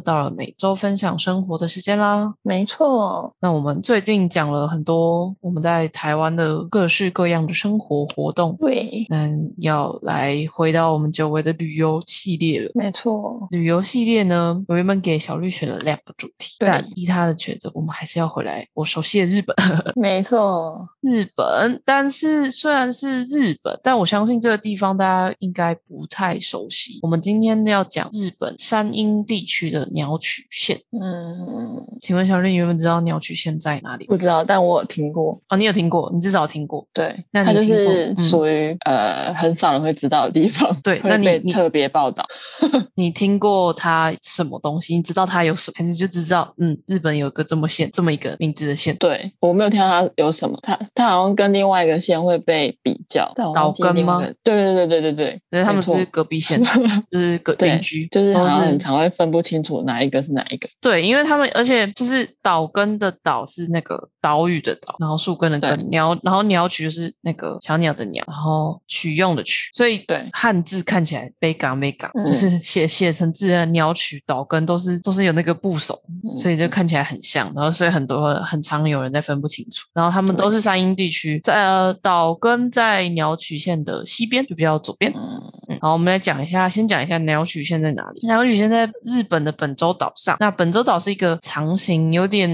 又到了每周分享生活的时间啦。没错，那我们最近讲了很多我们在台湾的各式各样的生活活动，对，嗯，要来回到我们久违的旅游系列了。没错，旅游系列呢，我原本给小绿选了两个主题，但依他的选择，我们还是要回来我熟悉的日本。没错，日本，但是虽然是日本，但我相信这个地方大家应该不太熟悉。我们今天要讲日本山阴地区的鸟取县。嗯，请问小丽，你有没有知道鸟取县在哪里？不知道，但我有听过。哦，你有听过，你至少听过。对，那它就你听过是嗯属于、呃很少人会知道的地方，对那你你特别报道。你听过它什么东西？你知道它有什么？还是就只知道嗯，日本有个这么县这么一个名字的县？对我没有听到它有什么，它它好像跟另外一个县会被比较，但我忘记岛根吗另外一个对对对对对因为，他们是隔壁县，就是隔对邻居，就是都是好像很常会分不清楚哪一个是哪一个。对，因为他们而且就是岛根的岛是那个岛屿的岛，然后树根的根，鸟，然后鸟取就是那个小鸟的鸟，然后取用的取，所以对。汉字看起来悲港悲港，嗯。就是写写成字的鸟取岛根都是都是有那个部首，嗯所以就看起来很像，然后所以很多很常有人在分不清楚，然后他们都是山阴地区，在呃岛根在鸟取县的西边，就比较左边。嗯，嗯，好，我们来讲一下，先讲一下鸟取县在哪里。鸟取县在日本的本本州岛上，那本州岛是一个长形，有点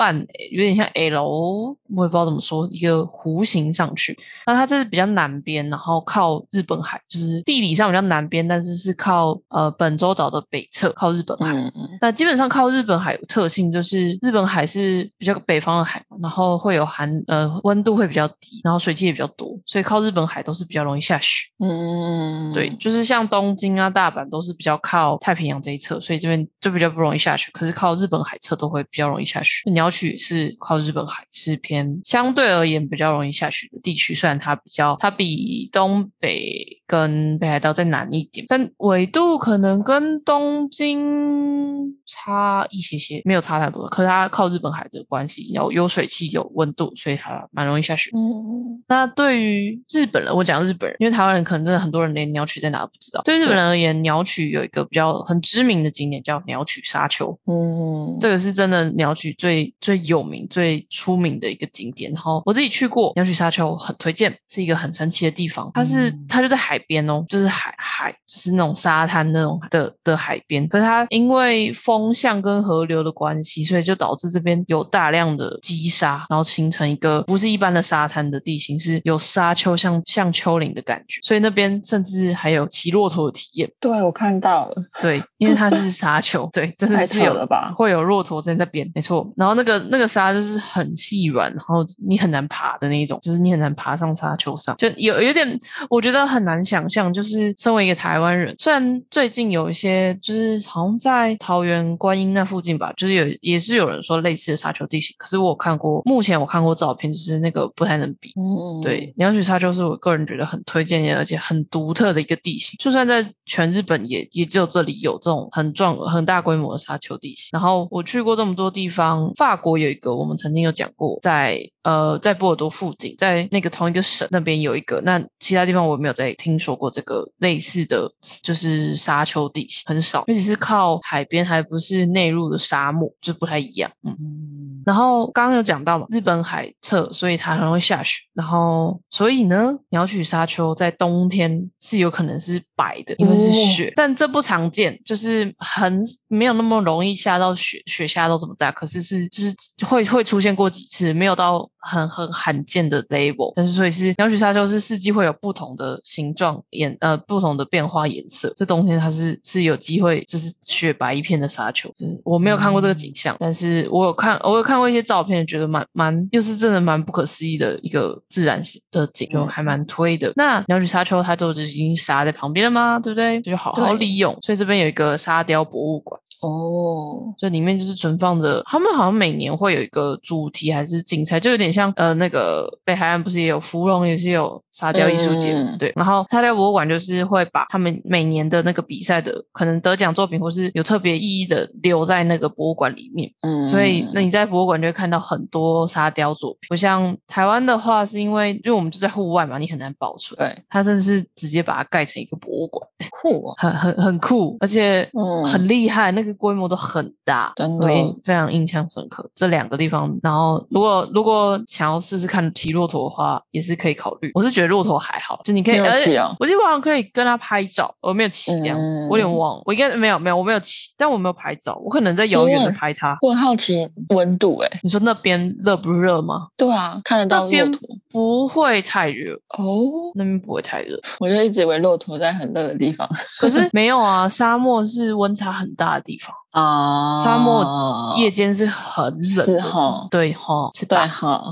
半，有点像 L，我也不知道怎么说，一个弧形上去。那它这是比较南边，然后靠日本海，就是地理上比较南边，但是是靠呃本州岛的北侧，靠日本海。嗯嗯那基本上靠日本海有特性，就是日本海是比较北方的海嘛，然后会有寒呃温度会比较低，然后水汽也比较多，所以靠日本海都是比较容易下雪。嗯，对，就是像东京啊、大阪都是比较靠太平洋这一侧，所以这边就比较不容易下雪。可是靠日本海侧都会比较容易下雪。鸟取是靠日本海，是偏相对而言比较容易下雪的地区。虽然它比较，它比东北跟北海道再南一点，但纬度可能跟东京差一些些，没有差太多。可是它靠日本海的关系，有有水汽、有温度，所以它蛮容易下雪。嗯，那对于日本人，我讲日本人，因为台湾人可能真的很多人连鸟取在哪都不知道。对于日本人而言，鸟取有一个比较很知名的景点叫鸟取沙丘，嗯，这个是真的鸟取最最有名、最出名的一个景点。然后我自己去过鸟取沙丘，很推荐，是一个很神奇的地方。它是、嗯它就在海边哦，就是海海，就是那种沙滩那种的的海边。可是它因为风向跟河流的关系，所以就导致这边有大量的积沙，然后形成一个不是一般的沙滩的地形，是有沙丘像像丘陵的感觉。所以那边甚至还有骑骆驼的体验。对我看到了，对，因为它是沙丘，对，真的太是有扯了吧？会有骆驼在那边，没错。然后那个那个沙就是很细软，然后你很难爬的那一种，就是你很难爬上沙丘上，就有有点，我觉得很难想象。就是身为一个台湾人，虽然最近有一些就是好像在桃园观音那附近吧，就是有也是有人说类似的沙丘地形，可是我有看过，目前我看过照片，就是那个不太能比。嗯，对，鸟取沙丘是我个人觉得很推荐，而且很独特的一个地形。就算在全日本也，也只有这里有这种很壮、很大规模的沙丘地形。然后我去过这么多地方，法国有一个，我们曾经有讲过，在呃在波尔多附近，在那个同一个省那边有一个。那其他地方我没有在听说过这个类似的，就是沙丘地形很少，而且是靠海边，还不是内陆的沙漠，就不太一样。嗯。嗯，然后刚刚有讲到嘛，日本海侧，所以它很容易下雪。然后所以呢，鸟取沙丘在冬天是有可能是白的，因为是雪，但这不常见，就是很没有那么容易下到雪，雪下到这么大。可是是就是会会出现过几次，没有到很很罕见的 level。但是所以是鸟取沙丘是四季会有不同的形状颜呃不同的变化颜色。这冬天它是是有机会就是雪白一片的沙丘，就是我没有看过这个景象，但是我有看我有看过一些照片，觉得蛮蛮又是真的蛮不可思议的一个自然的景，就还蛮推的。那鸟取沙丘它都已经沙在旁边了吗？对不对？就好好利用，所以这边有一个沙雕博物馆。哦，就里面就是存放着，他们好像每年会有一个主题还是竞赛，就有点像呃那个北海岸不是也有芙蓉，也是有沙雕艺术节，嗯对。然后沙雕博物馆就是会把他们每年的那个比赛的可能得奖作品或是有特别意义的留在那个博物馆里面，嗯，所以那你在博物馆就会看到很多沙雕作品。不像台湾的话，是因为因为我们就在户外嘛，你很难保存。对它真的是直接把它盖成一个博物馆，酷哦，很很很酷，而且嗯很厉害，那个规模都很大，真的所以非常印象深刻。这两个地方，然后如果如果想要试试看骑骆驼的话，也是可以考虑。我是觉得骆驼还好，就你可以，而且骑哦我记得我好像可以跟他拍照，我没有骑这样子，嗯我有点忘了，我应该没有没有，我没有骑，但我没有拍照，我可能在遥远的拍它。我很好奇温度哎，你说那边热不热吗？对啊，看得到边驼不会太热，哦，那边不会太热。我就一直以为骆驼在很热的地方可是没有啊，沙漠是温差很大的地方，啊，沙漠夜间是很冷是。哈，对哈，是对吧？哈，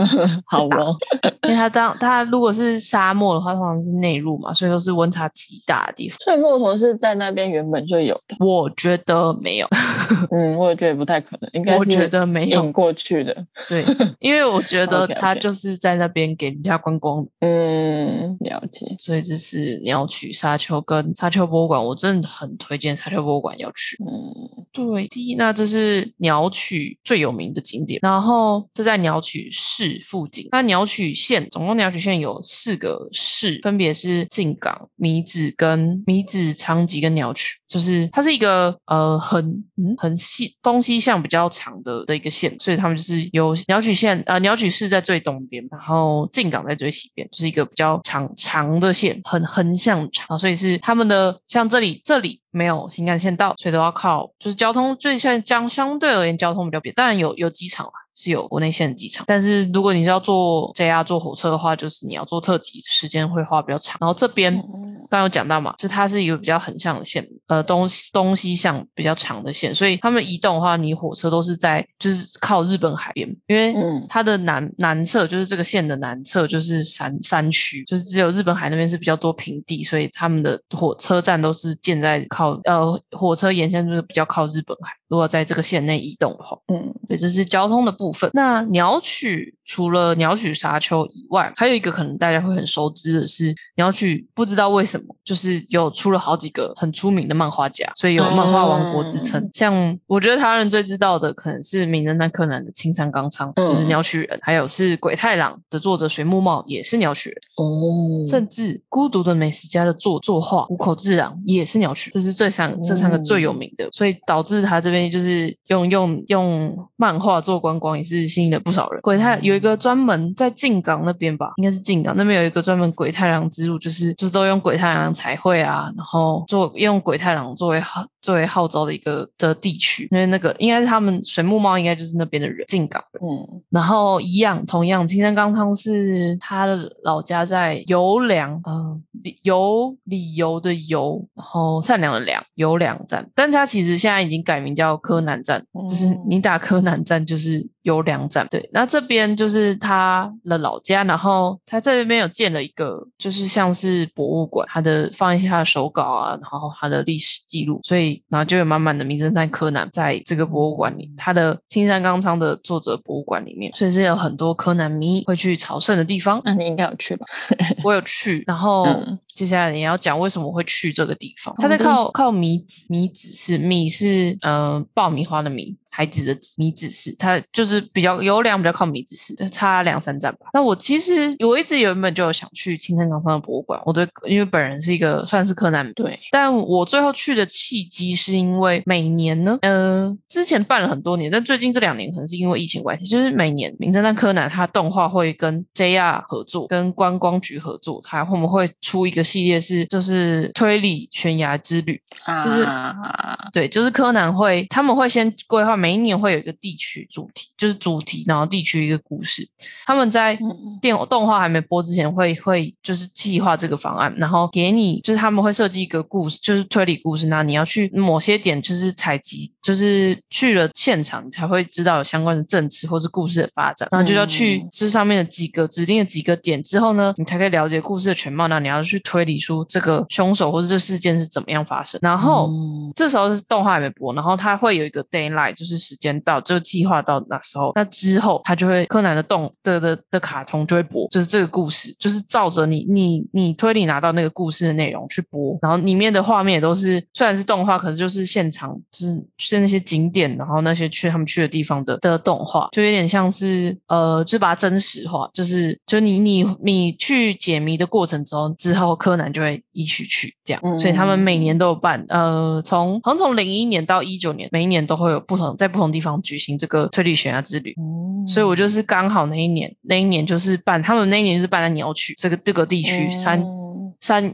好哦，因为它当它如果是沙漠的话，通常是内陆嘛，所以都是温差极大的地方。所以骆驼是在那边原本就有的，我觉得没有，嗯，我也觉得不太可能，应该是我觉得没有。过去的，对，因为我觉得它就是在那边给人家观光的，嗯，了解，所以这是你要去沙丘跟沙丘博物馆，我真的很推荐沙丘博物馆要去。嗯，um, 对，第一，那这是鸟取最有名的景点，然后这在鸟取市附近。那鸟取县总共鸟取县有四个市，分别是静冈、米子跟米子长吉跟鸟取，就是它是一个呃很嗯很西东西向比较长的的一个县，所以他们就是有鸟取县呃鸟取市在最东边，然后静冈在最西边，就是一个比较长长的线，很横向长，所以是他们的像这里这里没有新干线道，所以都要靠就是交通最像相相对而言交通比较便，当然有有机场啊。是有国内线的机场，但是如果你是要坐 JR 坐火车的话，就是你要坐特急，时间会花比较长。然后这边嗯刚刚有讲到嘛，就它是一个比较横向的线，呃，东东西向比较长的线，所以他们移动的话，你火车都是在就是靠日本海边，因为嗯。它的南南侧就是这个线的南侧就是山山区，就是只有日本海那边是比较多平地，所以他们的火车站都是建在靠呃火车沿线就是比较靠日本海。如果在这个线内移动的话，嗯对，这是交通的部分。那鸟取除了鸟取沙丘以外，还有一个可能大家会很熟知的是，鸟取不知道为什么就是有出了好几个很出名的漫画家，所以有漫画王国之称。嗯像我觉得台湾人最知道的可能是名侦探柯南的青山刚昌，就是嗯鸟取人，还有是鬼太郎的作者水木茂也是鸟取人。哦，甚至《孤独的美食家》的作作画谷口治郎也是鸟取，这是最三这三个最有名的，所以导致他这边就是用用用漫画做观光，也是吸引了不少人。鬼太有一个专门在静港那边吧，应该是静港那边有一个专门鬼太郎之路，就是就是都用鬼太郎彩绘啊，然后做用鬼太郎作为号作为号召的一个的地区，因为那个应该是他们水木猫应该就是那边的人，静冈人。嗯然后一样，同样，青山刚昌是他的老家在游良，嗯、理有理由的由，然后善良的良，游良站。但他其实现在已经改名叫柯南站，就是嗯你打柯南站就是游良站。对，那这边就是他的老家，然后他在这边有建了一个，就是像是博物馆，他的放一些他的手稿啊，然后他的历史记录，所以然后就有满满的名侦探柯南在这个博物馆里，他的青山刚昌的作者博物馆里面，所以是有很多柯南迷会去朝圣的地方。那你应该有去吧？我有去，然后嗯接下来你要讲为什么会去这个地方。他在靠靠米子，米子是米是呃爆米花的米，孩子的米子市，它就是比较有两比较靠米子市，差两三站吧。那我其实我一直原本就有想去青山刚昌的博物馆，我对因为本人是一个算是柯南迷对，但我最后去的契机是因为每年呢，呃，之前办了很多年，但最近这两年可能是因为疫情关系，就是每年《名侦探柯南》它动画会跟 JR 合作，跟观光局合作，它我们会出一个系列是就是推理悬崖之旅，就是。啊，对，就是柯南会他们会先规划每一年会有一个地区主题，就是主题，然后地区一个故事，他们在嗯。电动画还没播之前会会就是计划这个方案，然后给你就是他们会设计一个故事，就是推理故事，那你要去某些点就是采集就是去了现场，你才会知道有相关的证词或是故事的发展。然后就要去嗯这上面的几个指定的几个点之后呢，你才可以了解故事的全貌。那你要去推理出这个凶手或者这事件是怎么样发生。然后。嗯这时候是动画还没播，然后它会有一个 d a y l i g h t 就是时间到，这个计划到那时候，那之后它就会柯南的动的的的卡通就会播，就是这个故事，就是照着你你你推理拿到那个故事的内容去播，然后里面的画面也都是虽然是动画，可是就是现场就是是那些景点，然后那些去他们去的地方的的动画，就有点像是呃，就把它真实化，就是就你你你去解谜的过程中之后，柯南就会一起去这样，所以他们每年都有办，呃，从好像从零一年到一九年，每一年都会有不同在不同地方举行这个推理悬崖之旅。嗯所以我就是刚好那一年，那一年就是办，他们那一年就是办在鸟取这个这个地区三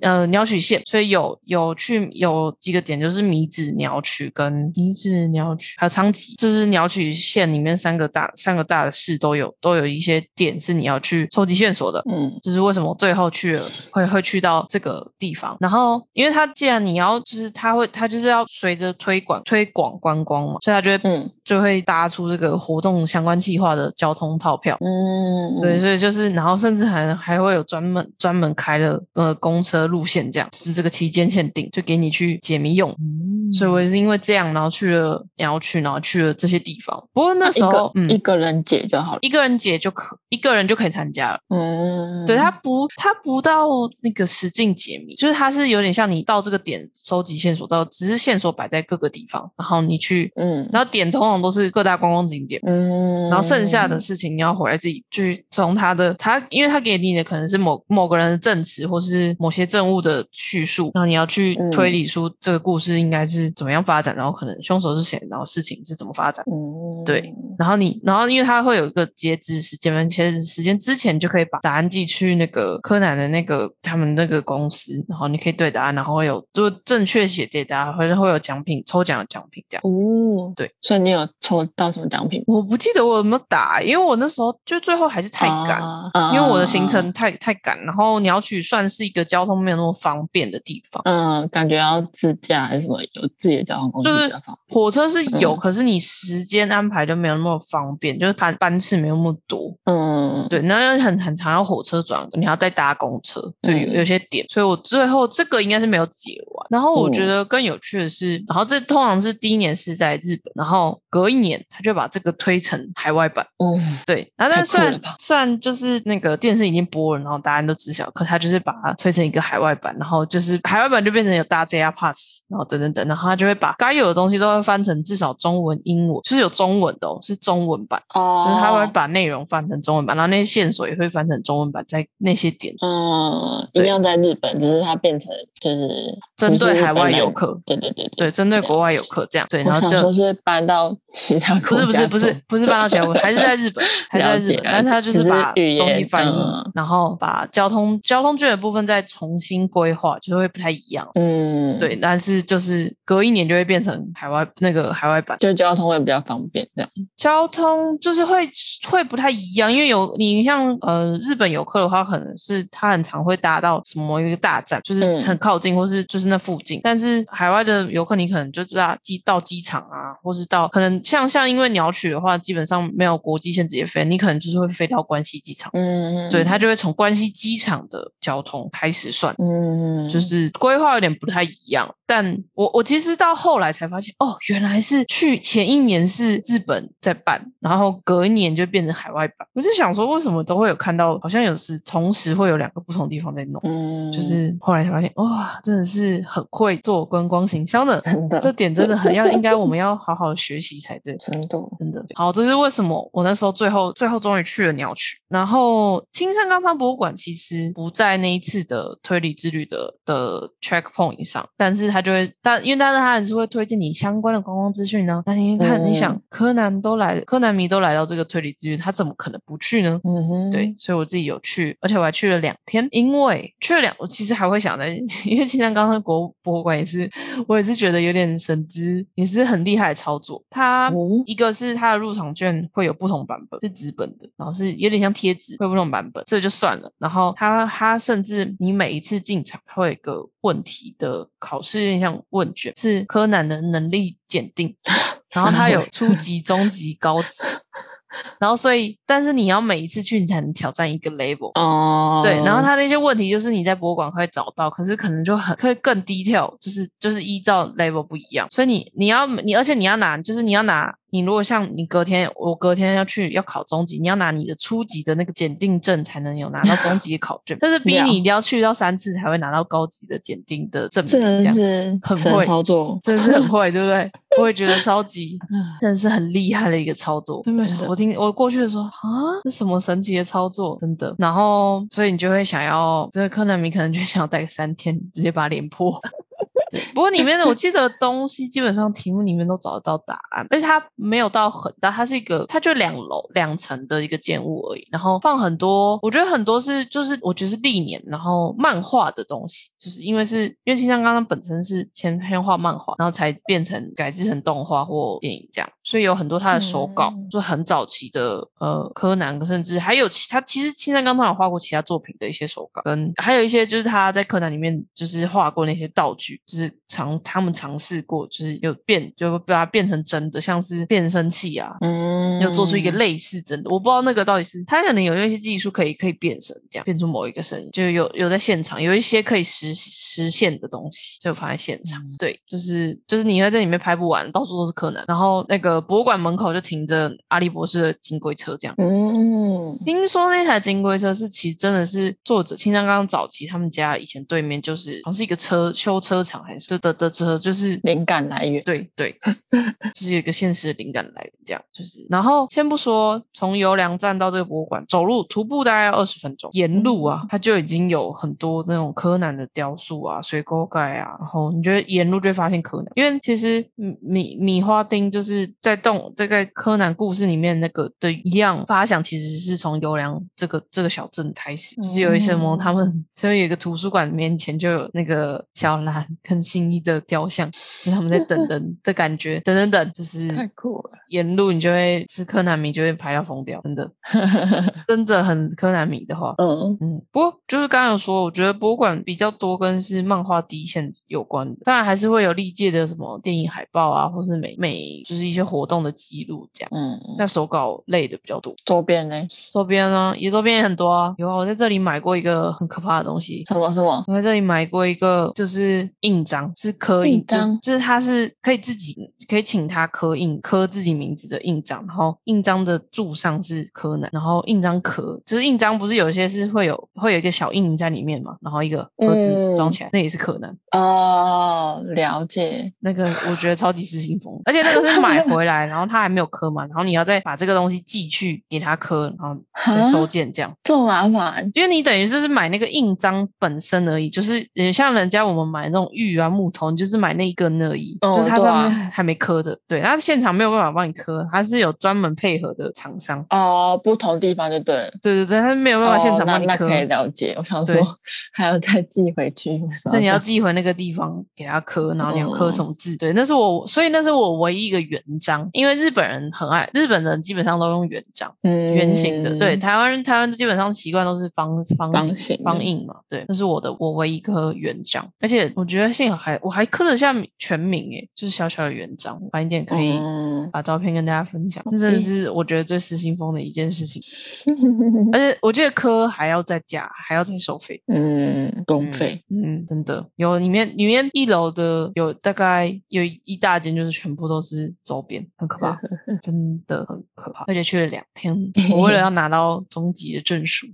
呃鸟取县，所以有有去有几个点，就是米子、鸟取跟米子、鸟取还有昌吉，就是鸟取县里面三个大三个大的市都有都有一些点是你要去收集线索的。嗯就是为什么最后去了会会去到这个地方，然后因为他既然你要就是他会他就是要随着推广推广观光嘛，所以他就会嗯就会搭出这个活动相关计划的交通套票。嗯，对，所以就是，然后甚至还还会有专门专门开了呃公车路线，这样就是这个期间限定，就给你去解谜用。嗯所以我也是因为这样，然后去了然后去，然后去了这些地方。不过那时候，个嗯一，个人解就好了。一个人解就可，一个人就可以参加了。嗯，对，他不，他不到那个实境解谜，就是他是有点像你到这个点收集线索，到只是线索摆在各个地方，然后你去，嗯然后点通常都是各大观光景点。嗯，然后剩下的事情你要回来自己去从他的他，因为他给你的可能是某某个人的证词，或是某些证物的叙述，然后你要去嗯推理出这个故事应该是怎么样发展，然后可能凶手是谁，然后事情是怎么发展。嗯对然后你，然后因为它会有一个截止时间嘛，截止时间之前就可以把答案寄去那个柯南的那个他们那个公司，然后你可以对答案，然后会有就正确写对答案，或者会有奖品抽奖的奖品这样。哦，对，所以你有抽到什么奖品？我不记得我有没有打，因为我那时候就最后还是太赶，啊因为我的行程太太赶，然后鸟取算是一个交通没有那么方便的地方。嗯，感觉要自驾还是什么，有自己的交通工具就是比较方便。火车是有，嗯可是你时间安排就没有那么方便，就是班班次没有那么多。嗯，对，那很很常要火车转，你还要再搭公车，对，有嗯有些点，所以我最后这个应该是没有解完。然后我觉嗯得更有趣的是，然后这通常是第一年是在日本，然后隔一年他就把这个推成海外版。嗯对，然后但太是虽然酷了吧虽然就是那个电视已经播了，然后大家都知晓，可他就是把它推成一个海外版，然后就是海外版就变成有搭 JR Pass，然后等等等，然后他就会把该有的东西都会翻成至少中文、英文，就是有中文的哦，是中文版。哦，就是他会把内容翻成中文版，然后那些线索也会翻成中文版，在那些点。嗯，一对样在日本，只是它变成就是针对海外游客，对对对对，针对国外游客这样，对，然后就是搬到其他不国家是不是不是不是搬到其他国，还是在日本，还是在日本，但是他就是把语东西言翻译嗯，然后把交通交通券的部分再重新规划，就是会不太一样。嗯，对，，但是就是隔一年就会变成海外那个海外版，就交通会比较方便这样。交通就是会会不太一样，因为有你像呃日本游客的话，可能是他很常会搭到什么一个大站，就是嗯很靠近，或是就是那附近。但是海外的游客，你可能就知道机到机场啊，或是到可能像像因为鸟取的话，基本上没有国际线直接飞，你可能就是会飞到关西机场。嗯，对，他就会从关西机场的交通开始算，嗯，就是规划有点不太一样。但我我其实到后来才发现，哦，原来是去前一年是日本在办，然后隔一年就变成海外版。我就想说，为什么都会有看到，好像有时同时会有两个不同地方在弄。嗯，就是后来才发现，哇，真的是很会做观光行销的，真的这点真的很要，应该我们要好好学习才对。真的，真的好，这是为什么我那时候最后最后终于去了鸟取。然后青山冈仓博物馆其实不在那一次的推理之旅的的 checkpoint 上，但是他就会，但因为但是他还是会推荐你相关的观光资讯呢。那你看，嗯你想柯南都来，柯南迷都来到这个推理之旅，他怎么可能不去呢？嗯哼，对，，所以我自己有去，而且我还去了两天，因为去了两，我其实还会想在，因为青山刚昌国博物馆也是，我也是觉得有点神之，也是很厉害的操作。它哦一个是它的入场券会有不同版本，是纸本的，然后是有点像贴纸，会有不同版本，这就算了。然后它它甚至你每一次进场，它会有一个问题的考试，有点像问卷，是柯南的能力检定。然后它有初级、中级、高级，然后所以但是你要每一次去你才能挑战一个 level。哦，对，然后它那些问题就是你在博物馆会找到，可是可能就很会更低调，就是就是依照 level 不一样，所以你你要你而且你要拿，就是你要拿你如果像你隔天我隔天要去要考中级，你要拿你的初级的那个检定证才能有拿到中级的考卷，但是逼你一定要去到三次才会拿到高级的检定的证明，这样很会操作，真的是很会，对不对？我也觉得超级嗯 真的是很厉害的一个操作。对不对真？的我听我过去的时候啊，这什么神奇的操作，真的。然后，所以你就会想要，这个柯南迷可能就想要待个三天，直接把脸破。对，不过里面的我记得东西基本上题目里面都找得到答案，而且它没有到很大，它是一个它就两楼两层的一个建物而已，然后放很多，我觉得很多是就是我觉得是历年然后漫画的东西，就是因为是因为青山刚刚本身是先先画漫画，然后才变成改制成动画或电影这样，所以有很多他的手稿，嗯。就很早期的呃柯南，甚至还有其他其实青山刚他有画过其他作品的一些手稿，跟还有一些就是他在柯南里面就是画过那些道具，就是尝他们尝试过，就是有变就把它变成真的，像是变声器啊，嗯，有做出一个类似真的，我不知道那个到底是它可能有一些技术可以可以变声，这样变出某一个声音，就有有在现场有一些可以实实现的东西，就放在现场。嗯对，就是就是你会在里面拍不完，到处都是柯南，然后那个博物馆门口就停着阿笠博士的金龟车，这样。嗯，听说那台金龟车是其实真的是作者青山刚刚早期他们家以前对面就是好像是一个车修车厂还是的的车，就是灵感来源，对对，就是有一个现实的灵感来源，这样就是。然后先不说从游良站到这个博物馆，走路徒步大概要二十分钟，沿路啊，它就已经有很多那种柯南的雕塑啊、水沟盖啊，然后你觉得沿路就会发现柯南，因为其实嗯米米花町就是在动这个柯南故事里面那个的一样发想，其实是从游良这个这个小镇开始，就是有一什么嗯他们所以有一个图书馆面前就有那个小兰跟新一的雕像，就他们在等人 的感觉，等等等，就是太酷了，沿路你就会是柯南迷就会排到疯掉，真的，真的很柯南迷的话。嗯嗯，不过就是刚刚有说，我觉得博物馆比较多跟是漫画第一线有关的，当然还是会有历届的什么电影海报啊，或是美美就是一些活动的记录这样。嗯，那手稿类的比较多，周边呢？周边呢也周边也很多啊。有啊，我在这里买过一个很可怕的东西，什么什么？我在这里买过一个，就是印章，是刻印，章就是他是可以自己可以请他刻印，刻自己名字的印章，然后印章的柱上是柯南，然后印章壳就是印章，不是有些是会有会有一个小印在里面嘛，然后一个盒子嗯装起来，那也是柯南。哦，了解。那个我觉得超级失心疯，而且那个是买回来，然后他还没有刻嘛，然后你要再把这个东西寄去给他刻，然后再收件这样。这么麻烦？因为你等于就是买那个印章本身而已，就是也像人家我们买那种玉啊木头，你就是买那一根而已，哦就是它上面还还没刻的，对，它现场没有办法帮你刻，它是有专门配合的厂商，哦，不同地方就对了。对对对，它没有办法现哦场帮你刻，那那可以了解。我想说还要再寄回去，所以你要寄回那个地方给他刻，然后你要刻嗯什么字？对，那是我，所以那是我唯一一个原章，因为日本人很爱，日本人基本上都用原章。嗯圆形的，对，台湾人台湾基本上习惯都是方方方形方印嘛，对，那是我的我唯一一颗圆章，而且我觉得幸好还我还刻了下全名诶，就是小小的圆章，晚一点可以嗯把照片跟大家分享，这真的是我觉得最失心疯的一件事情，嗯而且我记得科还要再加，还要再收费。嗯，公费。嗯，真的有里面里面一楼的有大概有一大间，就是全部都是周边，很可怕，真的很可怕。而且去了两天，我为了要拿到终极的证书，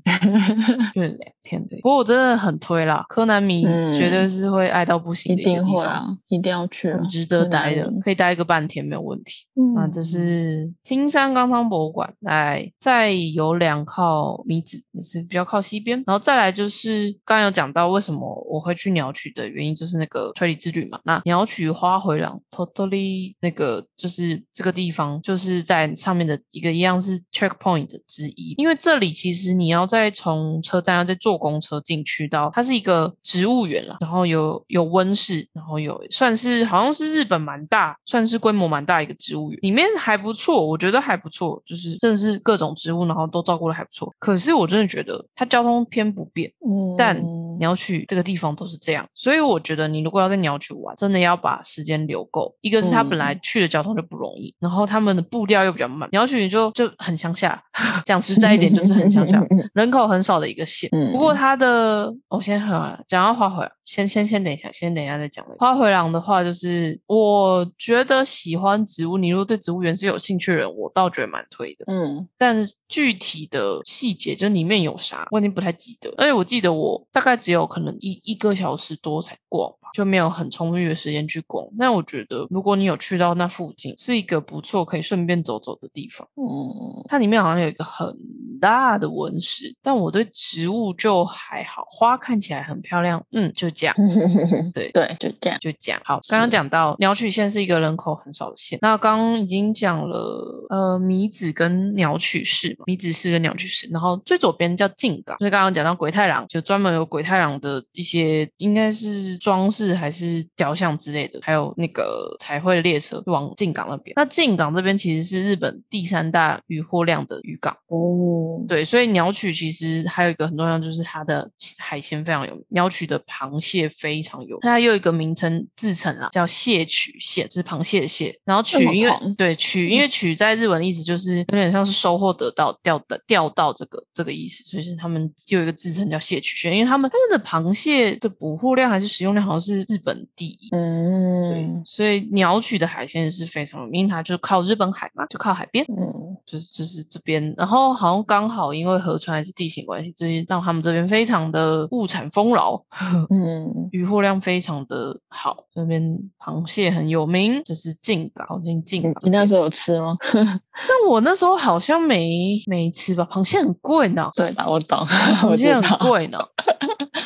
去了两天对。不过我真的很推啦，柯南迷嗯绝对是会爱到不行一的一个地定会啊方。，一定要去啊，很值得待的，可以待个半天没有问题。嗯那这是青山刚汤博物馆，来再有两靠米子，也是比较靠西边，然后再来就是刚刚有讲到为什么我会去鸟取的原因，就是那个推理之旅嘛。那鸟取花回廊 totally 那个就是这个地方，就是在上面的一个一样是 checkpoint 之一，因为这里其实你要再从车站要再坐公车进去到，它是一个植物园了，然后有有温室，然后有算是好像是日本蛮大，算是规模蛮大一个植物园，里面还不错，我觉得还不错，就是真的是各种植物，然后都照顾的还不错。可是我真的觉得它交通偏不便，嗯但鸟取这个地方都是这样，所以我觉得你如果要在鸟取玩，真的要把时间留够。一个是他本来去的交通就不容易，然后他们的步调又比较慢，鸟取就就很乡下，讲实在一点就是很乡下，人口很少的一个县。不过它的，我先讲到花回来，先先先等一下，先等一下再讲。花回廊的话，就是我觉得喜欢植物，你如果对植物园是有兴趣的人，我倒觉得蛮推的。嗯，但是具体的细节，就里面有啥，我已经不太记得。而且我记得我大概只有可能一一个小时多才逛。就没有很充裕的时间去逛。那我觉得，如果你有去到那附近，是一个不错可以顺便走走的地方。嗯，它里面好像有一个很大的纹石，但我对植物就还好，花看起来很漂亮。嗯，就这样。对对，就这样，就这样。好，刚刚讲到鸟取县是一个人口很少的县。那刚刚已经讲了，呃，米子跟鸟取市嘛，米子市跟鸟取市。然后最左边叫静港，所以刚刚讲到鬼太郎，就专门有鬼太郎的一些，应该是装饰。是还是雕像之类的，还有那个彩绘列车往进港那边。那进港这边其实是日本第三大渔获量的渔港哦。对，所以鸟取其实还有一个很重要，就是它的海鲜非常有名。鸟取的螃蟹非常有名，它又一个名称自称啊，叫蟹取蟹，就是螃蟹的蟹。然后取因为对取，因为取在日文的意思就是有点像是收获得到钓的钓到这个这个意思，所以是他们又有一个自称叫蟹取蟹，因为他们他们的螃蟹的捕获量还是使用量好像是。是日本第一，嗯，所以鸟取的海鲜是非常有名，它就靠日本海嘛，就靠海边，嗯，就是就是这边，然后好像刚好因为河川还是地形关系，这些让他们这边非常的物产丰饶，嗯，渔获量非常的好，这边螃蟹很有名，就是进港，靠近进港。你那时候有吃吗？但我那时候好像没没吃吧，螃蟹很贵呢，对吧？我懂，螃 蟹很贵呢。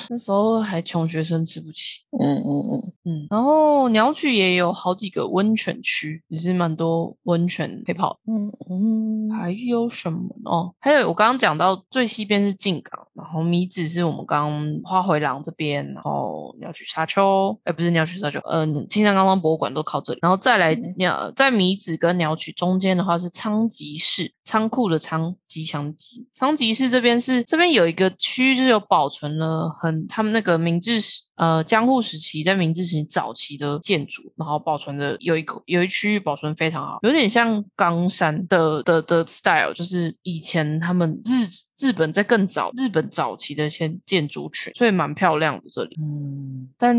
那时候还穷学生吃不起，嗯嗯嗯嗯。然后鸟取也有好几个温泉区，也是蛮多温泉可以泡。嗯嗯。还有什么哦？还有我刚刚讲到最西边是静港，然后米子是我们刚花回廊这边，然后鸟取沙丘，哎不是鸟取沙丘，嗯，青山刚刚博物馆都靠这里。然后再来鸟在米子跟鸟取中间的话是仓吉市，仓库的仓吉祥吉。仓吉市这边是这边有一个区，就是有保存了很。他们那个明治时，呃，江户时期在明治时期早期的建筑，然后保存的有一个有一区域保存非常好，有点像冈山的的的 style，就是以前他们日日本在更早日本早期的一些建筑群，所以蛮漂亮的这里。嗯，但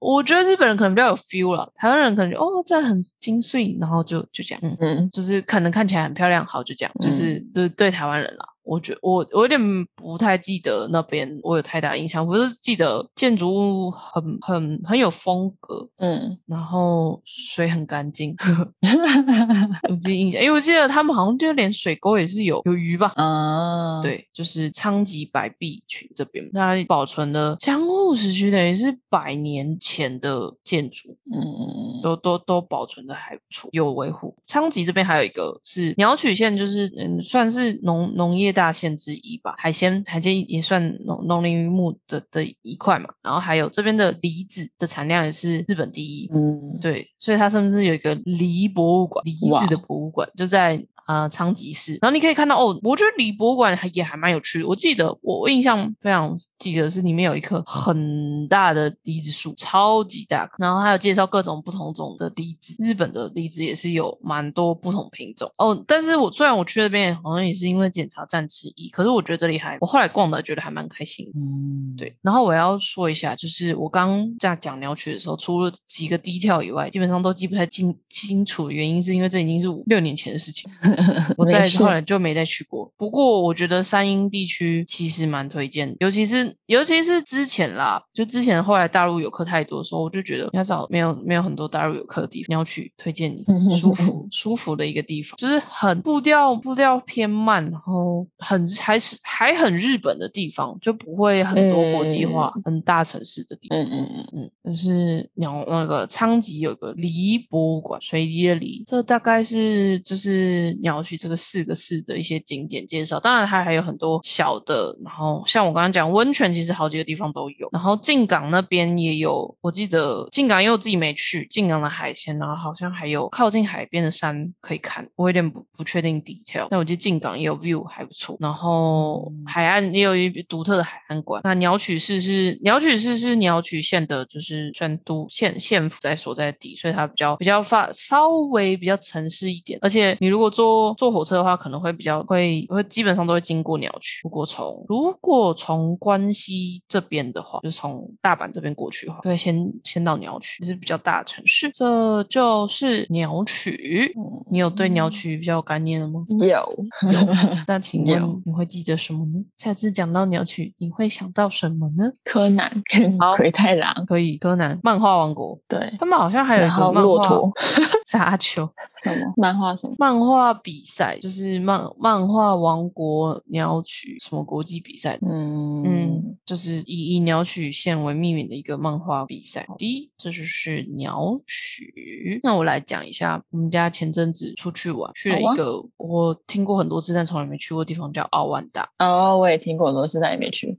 我觉得日本人可能比较有 feel 了，台湾人可能哦这很精粹，然后就就这样，嗯嗯，就是可能看起来很漂亮，好就这样，就是对对台湾人了。我觉我我有点不太记得那边我有太大印象，不是记得建筑物很很很有风格，嗯，然后水很干净，有记印象，因为我记得他们好像就连水沟也是有有鱼吧，啊，对，就是昌吉白壁群这边，它保存的江户时期等于是百年前的建筑，嗯，都都都保存的还不错，有维护。昌吉这边还有一个是鸟取县，就是嗯，算是农农业。大县之一吧，海鲜海鲜也算农农林渔牧的的一块嘛。然后还有这边的梨子的产量也是日本第一，嗯，对，所以它甚至有一个梨博物馆，梨子的博物馆就在。呃，昌吉市，然后你可以看到哦，我觉得李博物馆还也还蛮有趣的。我记得我印象非常记得是里面有一棵很大的梨子树，超级大，然后还有介绍各种不同种的梨子。日本的梨子也是有蛮多不同品种哦。但是我虽然我去那边好像也是因为检查站之一，可是我觉得这里还我后来逛的觉得还蛮开心。嗯，对。然后我要说一下，就是我刚这样讲鸟取的时候，除了几个低跳以外，基本上都记不太清清楚。原因是因为这已经是五六年前的事情。我在后来就没再去过，不过我觉得山阴地区其实蛮推荐，尤其是尤其是之前啦，就之前后来大陆游客太多的时候，我就觉得要找没有没有很多大陆游客的地方，你要去推荐你舒服舒服的一个地方，就是很步调步调偏慢，然后很还是还很日本的地方，就不会很多国际化很大城市的地方。嗯嗯嗯嗯，但是鸟那个昌吉有个梨博物馆，水梨的梨，这大概是就是。鸟取这个四个市的一些景点介绍。当然，它还有很多小的，然后像我刚刚讲温泉，其实好几个地方都有。然后靖港那边也有，我记得靖港因为我自己没去，靖港的海鲜，然后好像还有靠近海边的山可以看。我有点不不确定 detail，但我记得靖港也有 view 还不错。然后海岸也有一独特的海岸馆。那鸟取市是鸟取市是鸟取县的，就是算都县县府在所在地，所以它比较比较发稍微比较城市一点。而且你如果坐坐火车的话，可能会比较会会基本上都会经过鸟取。如果从如果从关西这边的话，就是从大阪这边过去的话，会先先到鸟取，是比较大的城市。这就是鸟取。你有对鸟取比较有概念了吗？有 有。那请有问你会记得什么呢？下次讲到鸟取，你会想到什么呢？柯南跟好奎太郎，可以，柯南漫画王国，对，他们好像还有一个漫画骆驼 沙丘什么漫画什么？漫画比赛，就是漫漫画王国鸟取什么国际比赛。嗯嗯，就是以以鸟取县为命名的一个漫画比赛。第一，这就是鸟取。那我来讲一下，我们家前阵子出去玩，去了一个我听过很多次但从来没去过的地方，叫奥万达。哦，我也听过很多次，但也没去，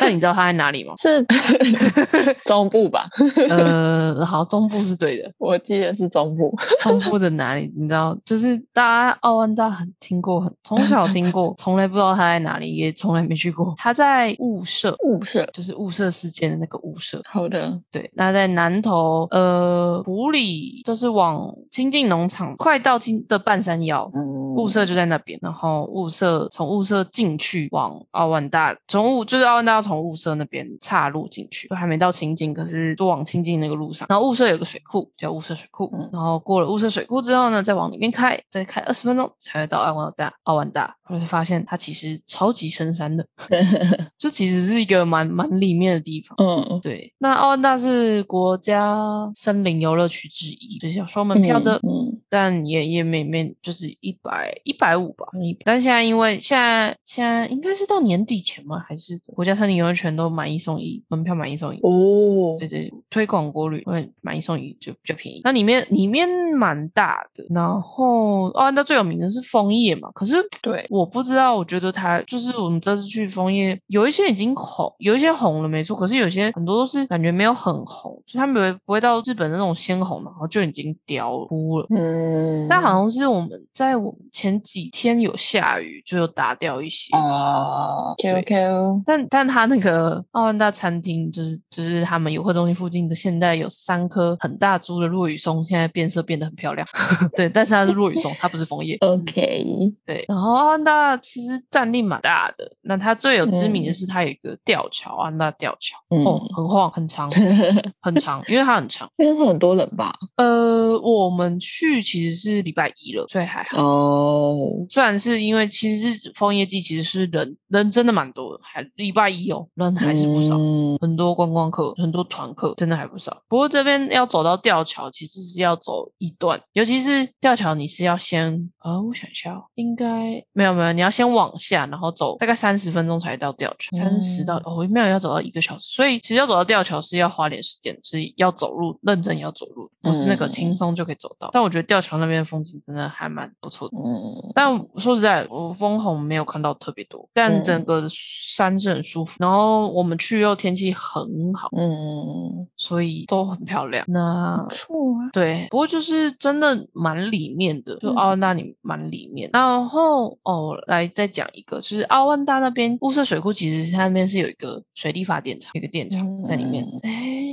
那你知道 它在哪里吗？是 中部吧？呃，好，中部是对的。我记得是中部。中部的哪里？你知道，就是大家奥万大很听过，很从小听过，从来不知道他在哪里，也从来没去过。他在雾社，雾社，就是雾社事件的那个雾社。好的，对，那在南投，呃，埔里就是往清境农场，快到清的半山腰。嗯，雾社就在那边，然后雾社从雾社进去往奥万大，从雾就是奥万大要从雾社那边岔路进去，就还没到清境，可是都往清境那个路上。然后雾社有个水库叫雾社水库，嗯然后过了雾社水库之后呢，再往里面开，再开二十分钟才会到奥万大。奥万大，我就发现它其实超级深山的，就其实是一个蛮蛮里面的地方。嗯，对，那奥万大是国家森林游乐区之一，就是要收门票的。嗯，但也也没没就是一百一百五吧，100但现在因为现在现在应该是到年底前吗？还是国家森林游乐园都买一送一，门票买一送一？哦对，对，推广国旅会买一送一就比较便宜。那里面里面蛮大的，然后哦，那最有名的是枫叶嘛，可是对，我不知道，我觉得它就是我们这次去枫叶，有一些已经红，有一些红了没错，可是有些很多都是感觉没有很红，就他们不会不会到日本那种鲜红，然后就已经凋枯了。嗯，但好像是我们在我们前几天有下雨，就有打掉一些。啊对，QQ，但但他那个奥万大餐厅，就是就是他们游客中心附近的，现在有三棵很大株的落羽松，现在变色变得很漂亮。对，但是它是落羽松，它不是枫叶。OK，对，然后奥万大其实占地蛮大的，那它最有知名的嗯是它有一个吊桥，奥万大吊桥，嗯哦，很晃，很长，很长，因为它很长。应该是很多人吧？呃，我们去其实是礼拜一了，所以还好。哦，虽然是因为其实是枫叶季，其实是人人真的蛮多的，还礼拜一哦，人还是不少。嗯很多观光客，很多团客，真的还不少。不过这边要走到吊桥，其实是要走一段，尤其是吊桥，你是要先，哦，我想一下哦，应该没有没有，你要先往下，然后走大概三十分钟才到吊桥，三十到哦，没有要走到一个小时，所以其实要走到吊桥是要花点时间，是要走路，认真要走路，不是那个嗯轻松就可以走到。但我觉得吊桥那边的风景真的还蛮不错的。嗯，但说实在，我枫红没有看到特别多，但嗯整个山是很舒服。然后我们去又天气很好，嗯，所以都很漂亮。那不错啊，对，不过就是真的蛮里面的，就嗯奥万大里蛮里面。然后哦，来再讲一个，就是奥万大那边雾社水库，其实它那边是有一个水力发电厂，有一个电厂在里面。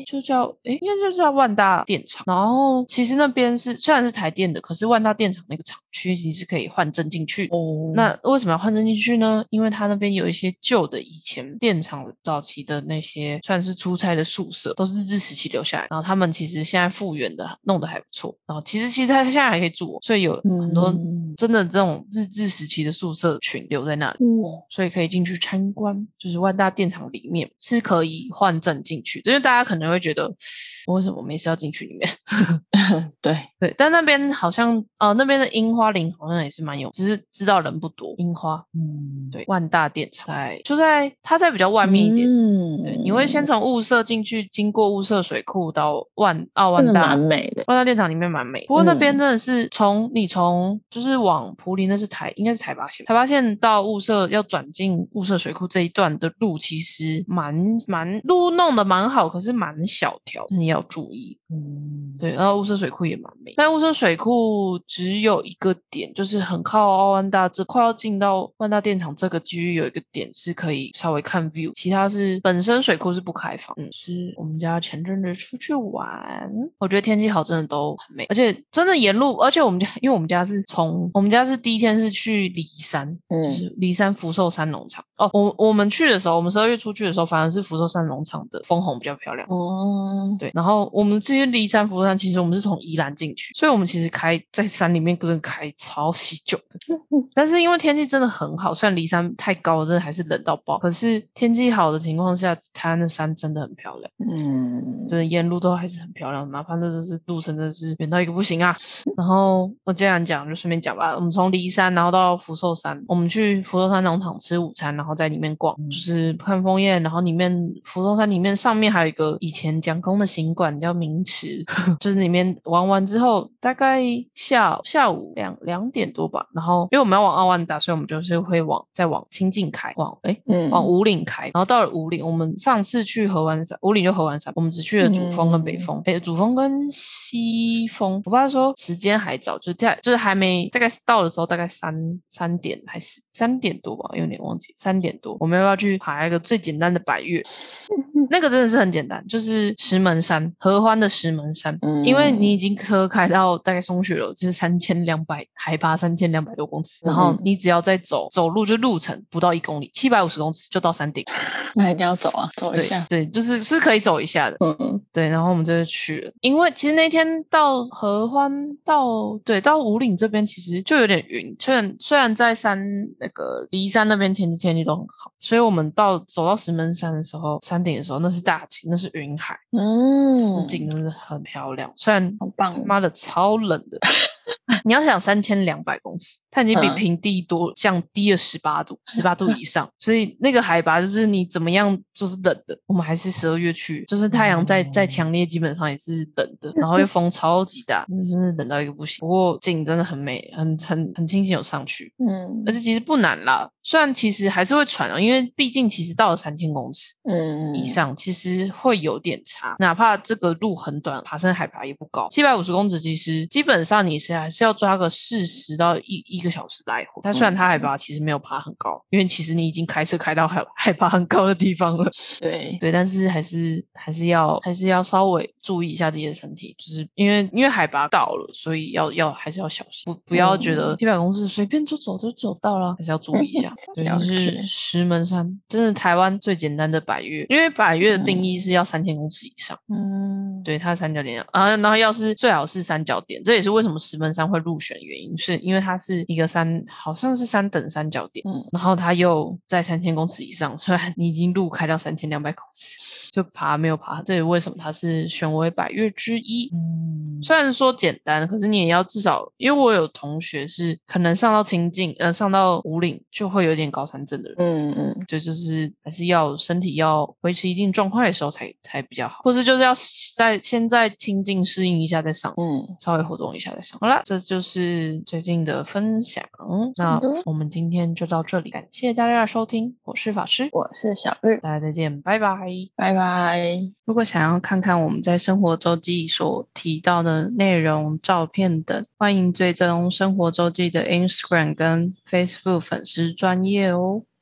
就叫哎，应该就叫万大电厂。然后其实那边是虽然是台电的，可是万大电厂那个厂区其实是可以换证进去。哦，那为什么要换证进去呢？因为它那边有一些旧的以前电厂早期的那些算是出差的宿舍，都是日治时期留下来。然后他们其实现在复原的弄得还不错。然后其实其实他现在还可以住哦，所以有很多嗯真的这种日治时期的宿舍群留在那里。哦，所以可以进去参观，就是万大电厂里面是可以换证进去的，因为大家可能会觉得我为什么没事要进去里面？对，对，但那边好像哦，那边的樱花林好像也是蛮有，只是知道人不多。樱花，嗯，对，万大电厂在就在它在比较外面一点。嗯，对，你会先从雾社进去，经过雾社水库到万奥万大蛮美的，万大电厂里面蛮美，不过那边嗯真的是从你从就是往普林，那是台应该是台八线，台八线到雾社要转进雾社水库这一段的路，其实蛮蛮路弄得蛮好，可是蛮小条，你要注意。嗯，对，然后雾社水库也蛮美，但雾社水库只有一个点，就是很靠奥万大这快要进到万大电厂这个区域有一个点是可以稍微看 view，其他是本身水库是不开放。嗯，是我们家前阵子出去玩，我觉得天气好真的都很美，而且真的沿路，而且我们家因为我们家是从我们家是第一天是去骊山，就嗯是骊山福寿山农场。哦，我我们去的时候，我们十二月出去的时候，反而是福寿山农场的枫红比较漂亮。哦，对，然后我们这些骊山、福寿山，其实我们是从宜兰进去，所以我们其实开在山里面，真的开超级久的。但是因为天气真的很好，虽然骊山太高了，真的还是冷到爆，可是天气好的情况下，台湾的山真的很漂亮，嗯，真的沿路都还是很漂亮，哪怕那就是路程真的是远到一个不行啊。然后我这样讲，就顺便讲吧。我们从骊山，然后到福寿山，我们去福寿山农场吃午餐，然后在里面逛，嗯就是看枫叶。然后里面福寿山里面上面还有一个以前蒋公的行馆叫明池，就是里面玩完之后，大概下下午两两点多吧。然后因为我们要往奥万达，所以我们就是会往再往清境开，往哎嗯，往五岭开，然后到了五岭，我们上次去合湾山，五岭就合湾山，我们只去了主峰跟北峰，哎、主峰跟西峰。我爸说时间还早，就是在就是还没大概到的时候，大概三三点还是三点多吧，有点忘记三点多，我们要不要去爬一个最简单的百月？那个真的是很简单，就是石门山，合欢的石门山，嗯因为你已经车开到大概松雪楼，就是三千两百海拔三千两百多公尺，然后嗯你只要再走走路，就路程不到一公里，七百五十公尺就到山顶。那一定要走啊，走一下，对，就是是可以走一下的。嗯对，然后我们就去了，因为其实那天到合欢到对到五岭这边，其实就有点云。虽然虽然在山那个骊山那边天气天气都很好，所以我们到走到石门山的时候，山顶的时候那是大晴，那是云海，嗯，景真的很漂亮。虽然好棒，妈的超冷的，你要想三千两百公尺，它已经比嗯平地多降低了十八度，十八度以 上，所以那个海拔就是你怎么样就是冷的。我们还是十二月去，就是太阳再再强烈，基本上也是冷的，然后又风 超级大，那真的冷到一个不行。不过景真的很美，很很很庆幸有上去，嗯而且其实不难啦。虽然其实还是会喘啊，因为毕竟其实到了三千公尺，嗯以上，其实会有点差。哪怕这个路很短，爬升海拔也不高，七百五十公尺，其实基本上你是还是要抓个四十到一一个小时来回。但虽然它海拔其实没有爬很高，因为其实你已经开车开到海海拔很高的地方了，对，对，但是还是还是要还是要稍微注意一下自己的身体，就是因为因为海拔到了，所以要要还是要小心，不不要觉得七百公尺随便就走就走到了，还是要注意一下。对，了就是石门山，真的台湾最简单的百越，因为百越的定义是要三千公尺以上，嗯，对，它的三角点啊，然后要是最好是三角点，这也是为什么石门山会入选的原因，是因为它是一个三，好像是三等三角点，嗯然后它又在三千公尺以上，虽然你已经路开到三千两百公尺，就爬没有爬，这也为什么它是选为百越之一。嗯，虽然说简单，可是你也要至少，因为我有同学是可能上到清境，呃，上到五岭就会有点高山症的人，嗯嗯对，就是还是要身体要维持一定状况的时候才才比较好，或是就是要在先在清境适应一下再上，嗯，稍微活动一下再上。好啦，这就是最近的分享。那我们今天就到这里，感谢大家的收听，我是法师，我是小绿，大家再见，拜拜。拜拜。如果想要看看我们在生活周记所提到的内容、照片等，欢迎追踪生活周记的 Instagram 跟 Facebook 粉丝专业哦。